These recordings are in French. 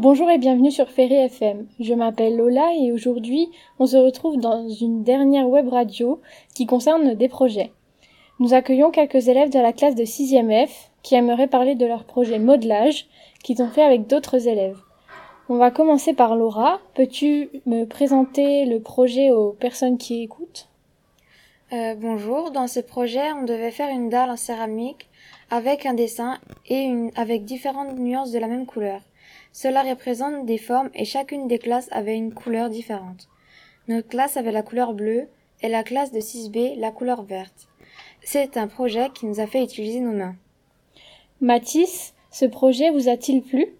Bonjour et bienvenue sur Ferry FM. Je m'appelle Lola et aujourd'hui on se retrouve dans une dernière web radio qui concerne des projets. Nous accueillons quelques élèves de la classe de 6e F qui aimeraient parler de leur projet modelage qu'ils ont fait avec d'autres élèves. On va commencer par Laura. Peux-tu me présenter le projet aux personnes qui écoutent? Euh, Bonjour, dans ce projet on devait faire une dalle en céramique avec un dessin et avec différentes nuances de la même couleur. Cela représente des formes et chacune des classes avait une couleur différente. Notre classe avait la couleur bleue et la classe de 6B la couleur verte. C'est un projet qui nous a fait utiliser nos mains. Mathis, ce projet vous a-t-il plu?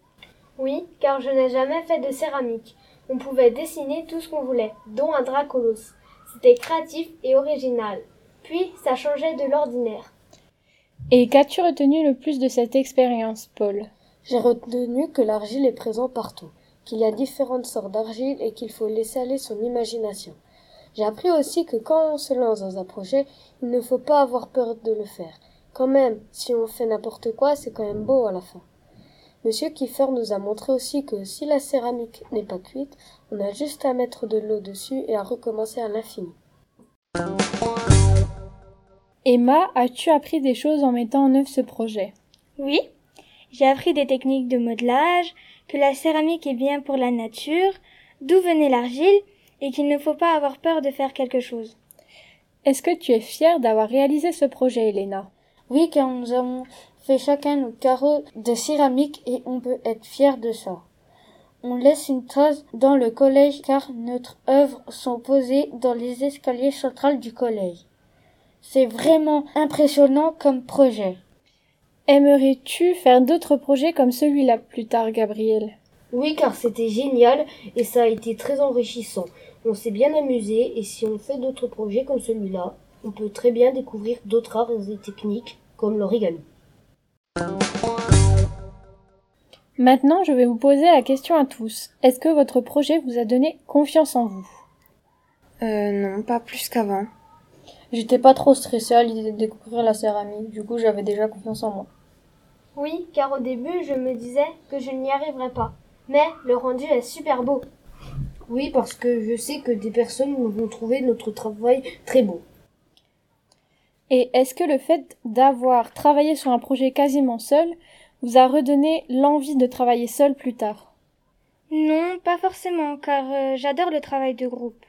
Oui, car je n'ai jamais fait de céramique. On pouvait dessiner tout ce qu'on voulait, dont un dracolos. C'était créatif et original. Puis ça changeait de l'ordinaire. Et qu'as-tu retenu le plus de cette expérience, Paul? J'ai retenu que l'argile est présente partout, qu'il y a différentes sortes d'argile et qu'il faut laisser aller son imagination. J'ai appris aussi que quand on se lance dans un projet, il ne faut pas avoir peur de le faire. Quand même, si on fait n'importe quoi, c'est quand même beau à la fin. Monsieur Kiefer nous a montré aussi que si la céramique n'est pas cuite, on a juste à mettre de l'eau dessus et à recommencer à l'infini. Emma, as-tu appris des choses en mettant en œuvre ce projet? Oui, j'ai appris des techniques de modelage, que la céramique est bien pour la nature, d'où venait l'argile, et qu'il ne faut pas avoir peur de faire quelque chose. Est-ce que tu es fière d'avoir réalisé ce projet, Elena? Oui, car nous avons fait chacun nos carreaux de céramique et on peut être fier de ça. On laisse une trace dans le collège car notre œuvre sont posées dans les escaliers centrales du collège. C'est vraiment impressionnant comme projet. Aimerais-tu faire d'autres projets comme celui-là plus tard, Gabriel? Oui, car c'était génial et ça a été très enrichissant. On s'est bien amusé et si on fait d'autres projets comme celui-là, on peut très bien découvrir d'autres arts et techniques comme l'origami. Maintenant, je vais vous poser la question à tous. Est-ce que votre projet vous a donné confiance en vous? Euh, non, pas plus qu'avant. J'étais pas trop stressée à l'idée de découvrir la céramique, du coup j'avais déjà confiance en moi. Oui, car au début, je me disais que je n'y arriverais pas. Mais le rendu est super beau. Oui, parce que je sais que des personnes vont trouver notre travail très beau. Et est-ce que le fait d'avoir travaillé sur un projet quasiment seul vous a redonné l'envie de travailler seul plus tard? Non, pas forcément, car euh, j'adore le travail de groupe.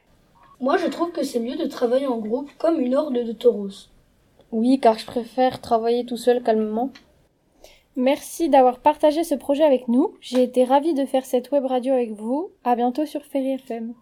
Moi, je trouve que c'est mieux de travailler en groupe comme une horde de taureaux. Oui, car je préfère travailler tout seul calmement. Merci d'avoir partagé ce projet avec nous. J'ai été ravie de faire cette web radio avec vous. À bientôt sur Ferry FM.